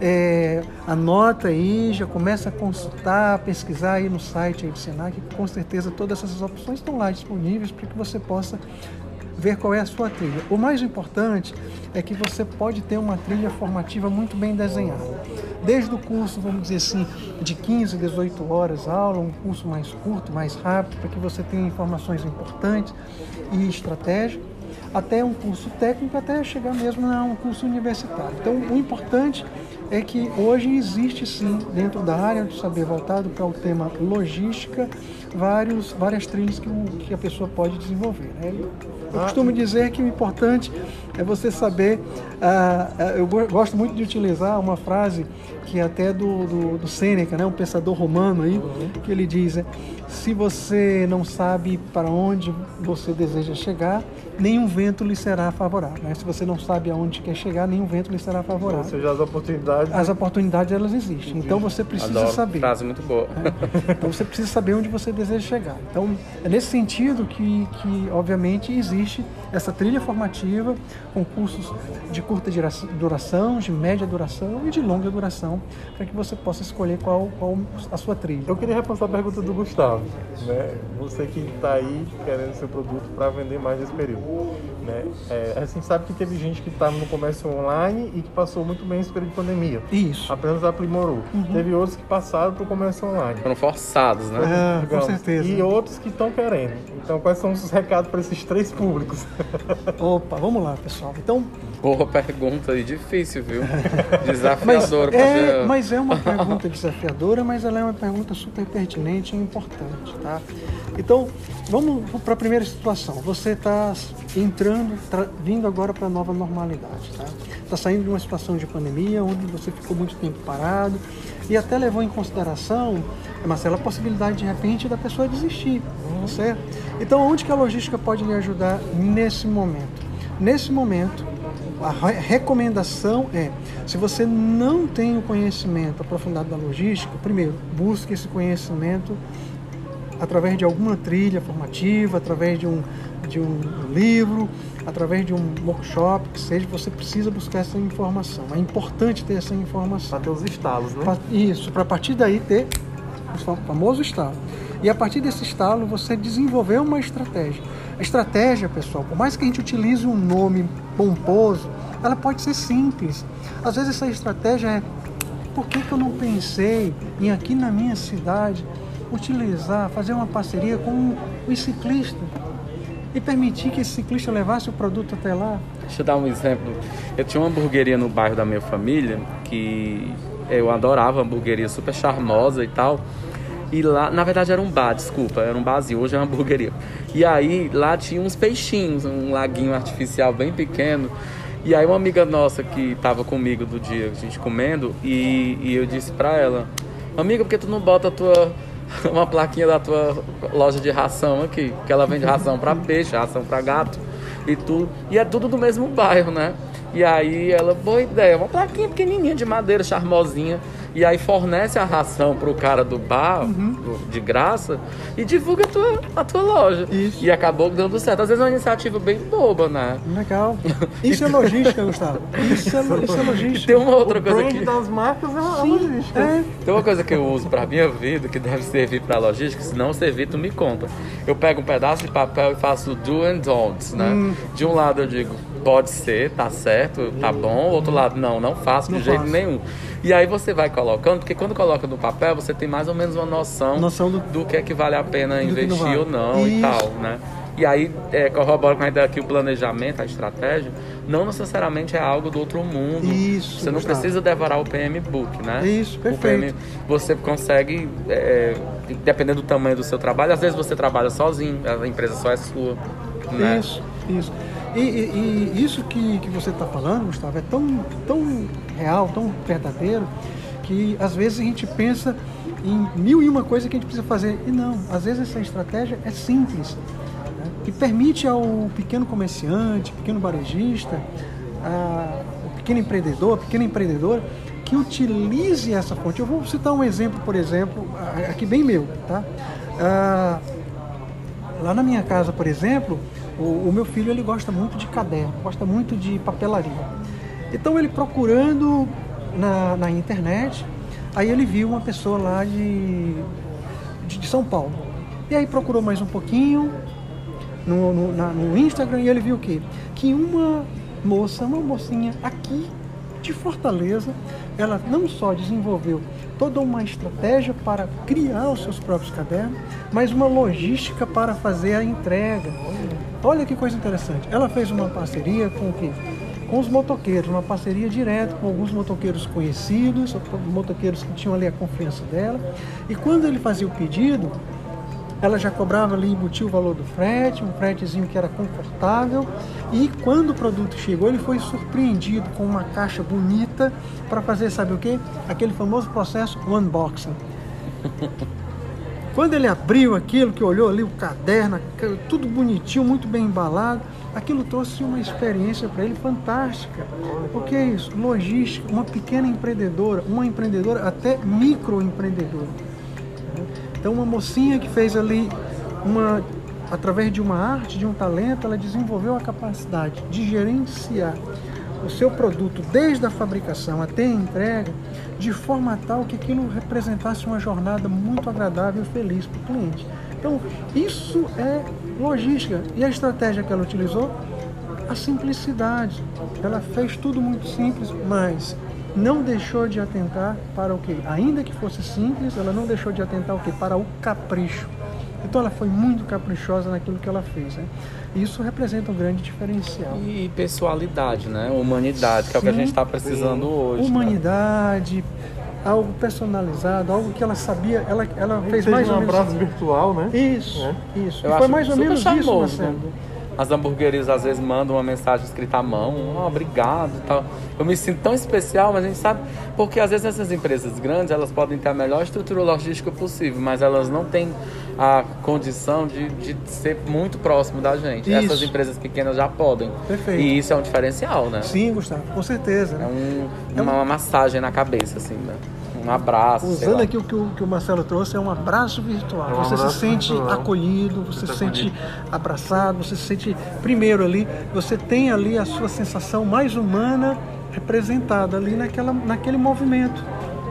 é, anota aí, já começa a consultar, pesquisar aí no site aí do Senac, com certeza todas essas opções estão lá disponíveis para que você possa ver qual é a sua trilha. O mais importante é que você pode ter uma trilha formativa muito bem desenhada. Desde o curso, vamos dizer assim, de 15, 18 horas aula, um curso mais curto, mais rápido, para que você tenha informações importantes e estratégia, até um curso técnico, até chegar mesmo a um curso universitário. Então, o importante é que hoje existe sim, dentro da área do saber voltado para o tema logística, vários, várias trilhas que, que a pessoa pode desenvolver. Né? Eu costumo dizer que o importante é você saber. Uh, eu gosto muito de utilizar uma frase que é até do, do, do Sêneca, né? um pensador romano aí, que ele diz: é, se você não sabe para onde você deseja chegar, nenhum vento lhe será favorável. Né? Se você não sabe aonde quer chegar, nenhum vento lhe será favorável. Ou seja, as oportunidades. As oportunidades elas existem. Então você precisa Adoro. saber. Frase muito boa. É. Então você precisa saber onde você deseja chegar. Então é nesse sentido que, que obviamente, existe ищет. Essa trilha formativa com cursos de curta duração, de média duração e de longa duração, para que você possa escolher qual, qual a sua trilha. Eu queria reforçar a pergunta do Gustavo, né? Você que está aí querendo seu produto para vender mais nesse período, né? É, a gente sabe que teve gente que estava tá no comércio online e que passou muito bem esse período de pandemia. Isso. Apenas aprimorou. Uhum. Teve outros que passaram para o comércio online. Foram forçados, né? É, com certeza. E outros que estão querendo. Então, quais são os recados para esses três públicos? Opa, vamos lá, pessoal. Então, Boa pergunta e difícil, viu? Desafiadora. mas, é, mas é uma pergunta desafiadora, mas ela é uma pergunta super pertinente e importante, tá? Então, vamos para a primeira situação. Você está entrando, vindo agora para a nova normalidade, tá? Está saindo de uma situação de pandemia, onde você ficou muito tempo parado e até levou em consideração, Marcelo, a possibilidade de repente da pessoa desistir, tá certo? Então, onde que a logística pode lhe ajudar nesse momento? Nesse momento, a recomendação é, se você não tem o conhecimento aprofundado da logística, primeiro, busque esse conhecimento através de alguma trilha formativa, através de um, de um livro, através de um workshop, que seja, você precisa buscar essa informação. É importante ter essa informação. Para ter os estalos, né? Isso, para a partir daí ter o famoso estalo. E a partir desse estalo você desenvolver uma estratégia. A estratégia, pessoal, por mais que a gente utilize um nome pomposo, ela pode ser simples. Às vezes essa estratégia é por que, que eu não pensei em aqui na minha cidade utilizar, fazer uma parceria com os ciclistas e permitir que esse ciclista levasse o produto até lá? Deixa eu dar um exemplo. Eu tinha uma hamburgueria no bairro da minha família que eu adorava, hamburgueria super charmosa e tal. E lá, na verdade era um bar, desculpa, era um barzinho, hoje é uma hamburgueria. E aí lá tinha uns peixinhos, um laguinho artificial bem pequeno. E aí uma amiga nossa que tava comigo do dia, a gente comendo, e, e eu disse pra ela, amiga, por que tu não bota a tua uma plaquinha da tua loja de ração aqui? Que ela vende ração para peixe, ração para gato e tudo. E é tudo do mesmo bairro, né? E aí ela, boa ideia, uma plaquinha pequenininha de madeira, charmosinha e aí fornece a ração pro cara do bar uhum. de graça e divulga a tua, a tua loja. Isso. E acabou dando certo. Às vezes é uma iniciativa bem boba, né? Legal. Isso é logística, Gustavo. Isso é, isso é logística. E tem uma outra o coisa que. das marcas é logística. É. Tem uma coisa que eu uso pra minha vida que deve servir pra logística, se não servir, tu me conta. Eu pego um pedaço de papel e faço do and don'ts, né? Hum. De um lado eu digo, pode ser, tá certo, tá bom. Outro lado, não, não faço não de jeito nenhum. E aí você vai colocando, porque quando coloca no papel, você tem mais ou menos uma noção, noção do, do que é que vale a pena investir vale. ou não Isso. e tal, né? E aí é, corrobora com a ideia que o planejamento, a estratégia, não necessariamente é algo do outro mundo. Isso. Você não precisa devorar o PM Book, né? Isso, perfeito. PM, você consegue, é, dependendo do tamanho do seu trabalho, às vezes você trabalha sozinho, a empresa só é sua. Né? Isso, isso. E, e, e isso que, que você está falando, Gustavo, é tão, tão real, tão verdadeiro, que às vezes a gente pensa em mil e uma coisa que a gente precisa fazer. E não, às vezes essa estratégia é simples, né? que permite ao pequeno comerciante, pequeno varejista, o pequeno empreendedor, a pequena empreendedora, que utilize essa fonte. Eu vou citar um exemplo, por exemplo, aqui bem meu, tá? Ah, lá na minha casa, por exemplo, o, o meu filho ele gosta muito de caderno, gosta muito de papelaria. Então ele procurando na, na internet, aí ele viu uma pessoa lá de, de, de São Paulo. E aí procurou mais um pouquinho no, no, na, no Instagram e ele viu o quê? Que uma moça, uma mocinha aqui de Fortaleza, ela não só desenvolveu toda uma estratégia para criar os seus próprios cadernos, mas uma logística para fazer a entrega. Olha que coisa interessante. Ela fez uma parceria com o quê? Com os motoqueiros, uma parceria direta com alguns motoqueiros conhecidos, motoqueiros que tinham ali a confiança dela. E quando ele fazia o pedido, ela já cobrava ali, embutia o valor do frete, um fretezinho que era confortável. E quando o produto chegou, ele foi surpreendido com uma caixa bonita para fazer, sabe o que? Aquele famoso processo unboxing. Quando ele abriu aquilo, que olhou ali o caderno, tudo bonitinho, muito bem embalado, aquilo trouxe uma experiência para ele fantástica. O que é isso? Logística, uma pequena empreendedora, uma empreendedora até microempreendedora. Então uma mocinha que fez ali uma através de uma arte, de um talento, ela desenvolveu a capacidade de gerenciar o seu produto desde a fabricação até a entrega, de forma tal que aquilo representasse uma jornada muito agradável e feliz para o cliente. Então, isso é logística. E a estratégia que ela utilizou? A simplicidade. Ela fez tudo muito simples, mas não deixou de atentar para o que? Ainda que fosse simples, ela não deixou de atentar o que? Para o capricho. Então ela foi muito caprichosa naquilo que ela fez. Né? Isso representa um grande diferencial. E pessoalidade, né? Humanidade, que é o que a gente está precisando hoje. né? Humanidade, né? algo personalizado, algo que ela sabia, ela, ela fez mais um ou menos. abraço virtual, né? Isso, É. isso. E foi mais ou menos isso, Marcelo. né? As hamburguerias às vezes mandam uma mensagem escrita à mão, oh, obrigado e tal. Eu me sinto tão especial, mas a gente sabe, porque às vezes essas empresas grandes, elas podem ter a melhor estrutura logística possível, mas elas não têm a condição de, de ser muito próximo da gente. Isso. Essas empresas pequenas já podem. Perfeito. E isso é um diferencial, né? Sim, Gustavo, com certeza. É né? um, uma, uma massagem na cabeça, assim, né? Um abraço. Usando aqui o que, o que o Marcelo trouxe, é um abraço virtual. É um você se abraço sente virtual. acolhido, você se sente acolhido. abraçado, você se sente, primeiro ali, você tem ali a sua sensação mais humana representada ali naquela, naquele movimento,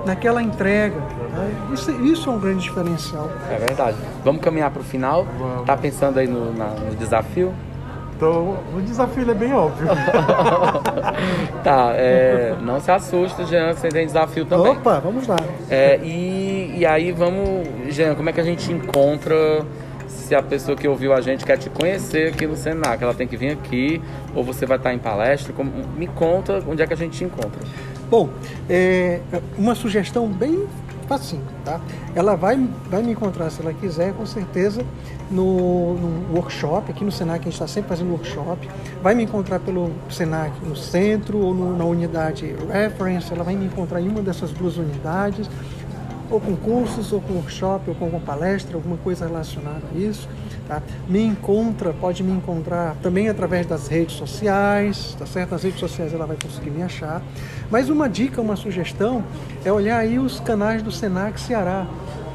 naquela entrega. né? Isso, isso é um grande diferencial. É verdade. Vamos caminhar para o final? Vamos. Tá pensando aí no, na- no desafio? Então, o desafio é bem óbvio. Tá, é, não se assusta, Jean, você tem desafio também. Opa, vamos lá. É, e, e aí vamos, Jean, como é que a gente encontra se a pessoa que ouviu a gente quer te conhecer aqui no Senac? Ela tem que vir aqui ou você vai estar em palestra? Como- me conta onde é que a gente te encontra. Bom, é, uma sugestão bem facinho, tá? Ela vai, vai me encontrar, se ela quiser, com certeza, no, no workshop, aqui no Senac a gente está sempre fazendo workshop. Vai me encontrar pelo Senac no centro ou no- na unidade Reference, ela vai me encontrar em uma dessas duas unidades, ou com cursos, ou com workshop, ou com alguma palestra, alguma coisa relacionada a isso. Tá? Me encontra, pode me encontrar também através das redes sociais, tá certo? Nas redes sociais ela vai conseguir me achar. Mas uma dica, uma sugestão é olhar aí os canais do Senac Ceará.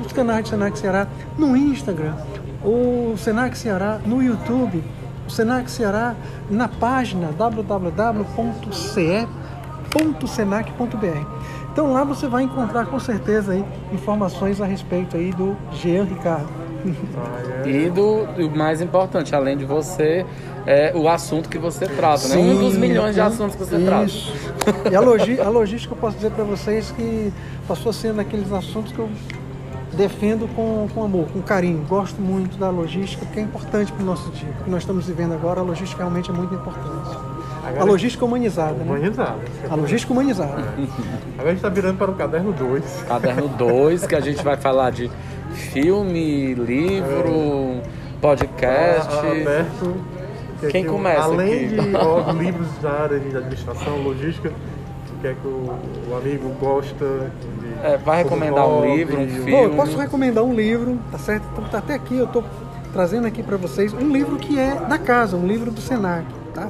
Os canais do Senac Ceará no Instagram, o Senac Ceará no YouTube, o Senac Ceará na página www.ce.senac.br. Então lá você vai encontrar com certeza aí informações a respeito aí do Jean Ricardo. Ah, é. E do, do mais importante, além de você, é o assunto que você trata, né? Um dos Sim, milhões de assuntos que você trata. Isso. E a, logi- a logística, eu posso dizer para vocês que passou a ser daqueles assuntos que eu defendo com, com amor, com carinho. Gosto muito da logística, porque é importante para o nosso dia. O que nós estamos vivendo agora, a logística realmente é muito importante. A Agora- logística humanizada, né? Humanizado. A logística humanizada. Agora a gente está virando para o caderno 2. Caderno 2, que a gente vai falar de filme, livro, podcast. A- a- Aberto. que Quem aqui, começa Além aqui? de ó, livros da área de administração, logística, o que é que o, o amigo gosta de. É, vai recomendar um livro, um filme. Bom, eu posso recomendar um livro, tá certo? Então, tá até aqui eu estou trazendo aqui para vocês um livro que é da casa, um livro do Senac, tá?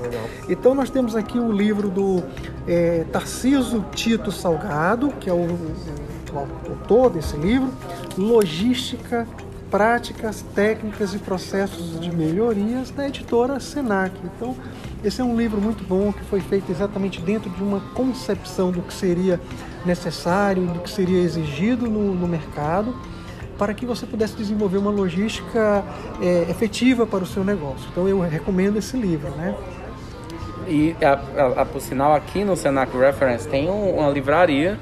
Então nós temos aqui o livro do é, Tarciso Tito Salgado, que é o, o- o autor desse livro, Logística, Práticas, Técnicas e Processos de Melhorias, da editora Senac. Então, esse é um livro muito bom que foi feito exatamente dentro de uma concepção do que seria necessário, do que seria exigido no, no mercado, para que você pudesse desenvolver uma logística é, efetiva para o seu negócio. Então, eu recomendo esse livro, né? E, a, a- por sinal, aqui no Senac Reference tem um- uma livraria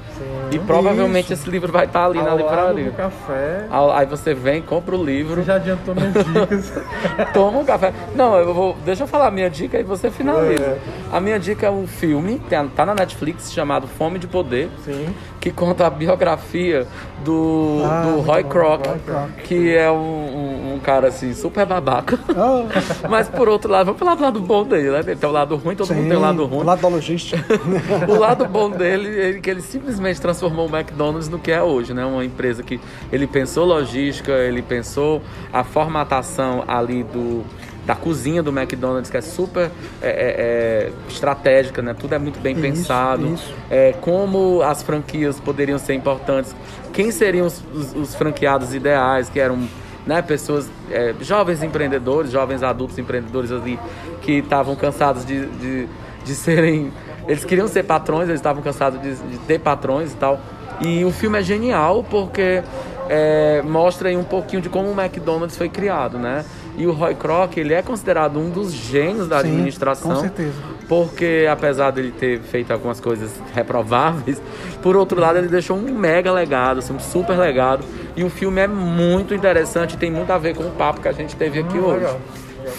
e provavelmente Isso. esse livro vai estar ali Ao na lado livraria. do café. Aí você vem, compra o livro, Você já adiantou minhas dicas. toma um café. Não, eu vou. Deixa eu falar a minha dica e você finaliza. É. A minha dica é um filme, tá na Netflix, chamado Fome de Poder, Sim. Que conta a biografia do, Ah, do Roy bom, Kroc, Roy Kroc. que é um, um- um cara assim, super babaca. Ah, Mas por outro lado, vamos falar do lado bom dele, né? Ele tem o lado ruim, todo mundo tem o lado ruim. O lado da logística. O lado bom dele é que ele simplesmente transformou o McDonald's no que é hoje, né? Uma empresa que ele pensou logística, ele pensou a formatação ali do da cozinha do McDonald's, que é super é, é, é, estratégica, né? Tudo é muito bem Isso, pensado. isso. É, como as franquias poderiam ser importantes. Quem seriam os, os- os franqueados ideais, que eram né? Pessoas, é, jovens empreendedores, jovens adultos empreendedores ali que estavam cansados de, de, de serem. Eles queriam ser patrões, eles estavam cansados de, de ter patrões e tal. E o filme é genial porque é, mostra aí um pouquinho de como o McDonald's foi criado, né? E o Roy Kroc, ele é considerado um dos gênios da Sim, administração. com certeza. Porque apesar dele ter feito algumas coisas reprováveis, por outro lado ele deixou um mega legado, assim, um super legado. E o filme é muito interessante e tem muito a ver com o papo que a gente teve aqui Hum, hoje. legal.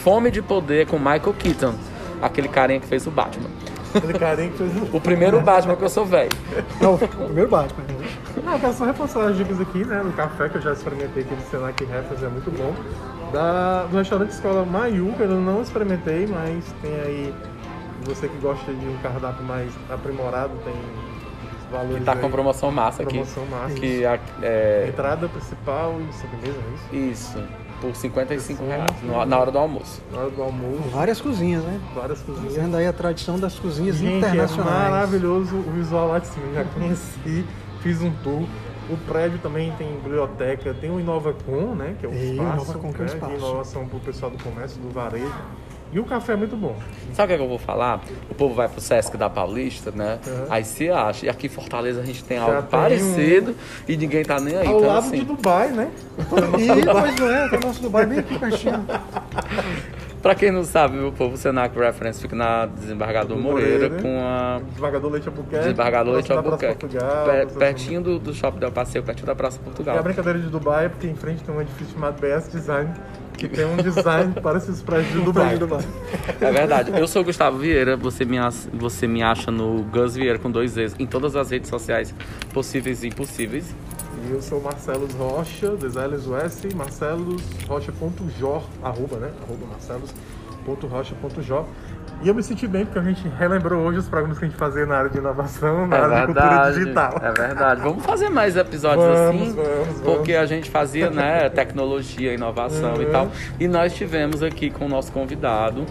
Fome de Poder com Michael Keaton, aquele carinha que fez o Batman. Aquele carinha que fez O primeiro Batman que eu sou velho. Não, o primeiro Batman. Não, eu quero só reforçar as dicas aqui, né? Do café que eu já experimentei aqui do Senac Refas, é muito bom. Da, do restaurante Escola Maiu, que eu não experimentei, mas tem aí. Você que gosta de um cardápio mais aprimorado, tem os valores. Que tá com aí. promoção massa aqui. Promoção massa. Que a- é, Entrada principal e sobremesa, é isso? isso, por 55 reais no- na hora do almoço. Na hora do almoço, Várias cozinhas, né? várias cozinhas. Fazendo aí a tradição das cozinhas Gente, é internacionais. maravilhoso o visual lá de cima. Já conheci, fiz um tour. O prédio também tem biblioteca, tem o InovaCon, né? Que é o espaço, InovaCon, que é o né, espaço. de inovação para o pessoal do comércio, do varejo. E o café é muito bom. Sabe o que, é que eu vou falar? O povo vai pro Sesc da Paulista, né? Uhum. Aí se acha. E aqui em Fortaleza a gente tem Já algo tem parecido e ninguém tá nem aí. Ao então, lado assim, de Dubai, né? E, pois não é, tem nosso Dubai bem aqui pertinho. pra quem não sabe, meu povo, o Senac Reference fica na Desembargador Moreira, Moreira. com a Desembargador Leite Albuquerque. Desembargador Leite Albuquerque. Portugal, Per- pertinho do, do Shopping Del Passeio, pertinho da Praça E a Portugal. brincadeira de Dubai é porque em frente tem um edifício chamado BS Design, que tem um design para esses prédios de Dubai. É verdade. Eu sou o Gustavo Vieira, você me, você me acha no Gus Vieira com dois Z's em todas as redes sociais possíveis e impossíveis. E eu sou Marcelos Rocha, dos L's S, marcelosrocha.jor, arroba, né? Arroba marcelos.rocha.jor. E eu me senti bem porque a gente relembrou hoje os programas que a gente fazia na área de inovação, na É área de cultura verdade, digital. é verdade. Vamos fazer mais episódios Vamos, assim, vamos, porque vamos. a gente fazia, né, tecnologia, inovação e Uhum. tal. E nós tivemos aqui com o nosso convidado.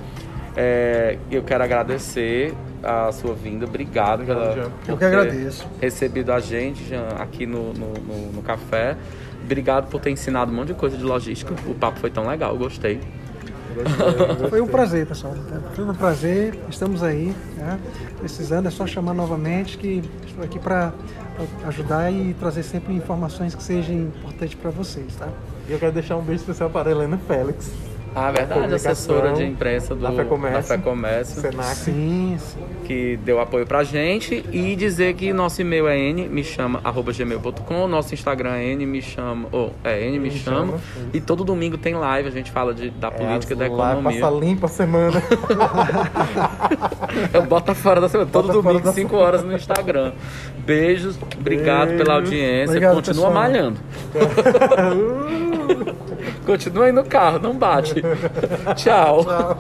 É, eu quero agradecer a sua vinda. Obrigado pela, Jean. Eu por que ter agradeço. recebido a gente Jean, aqui no, no, no- no café. Obrigado por ter ensinado um monte de coisa de logística. O papo foi tão legal, gostei. Foi um prazer, pessoal. Foi um prazer, estamos aí. Né? Precisando, é só chamar novamente que estou aqui para ajudar e trazer sempre informações que sejam importantes para vocês, tá? E eu quero deixar um beijo especial para a Helena Félix, Ah, verdade, assessora de imprensa do da FEComércio. da FEComércio. Senac. Sim, sim. que deu apoio pra gente e dizer que nosso e-mail é n me chama arroba gmail.com, nosso Instagram é n me chama, ou é n me, Me chama, chama, e todo domingo tem live, a gente fala de, da política e da É, economia. Passa limpa a semana. Eu boto fora da semana, todo Bota domingo da 5 horas no Instagram. Beijos, obrigado Beijos. pela audiência, Obrigado, continua pessoal. malhando. Continua aí no carro, não bate. Tchau. Tchau.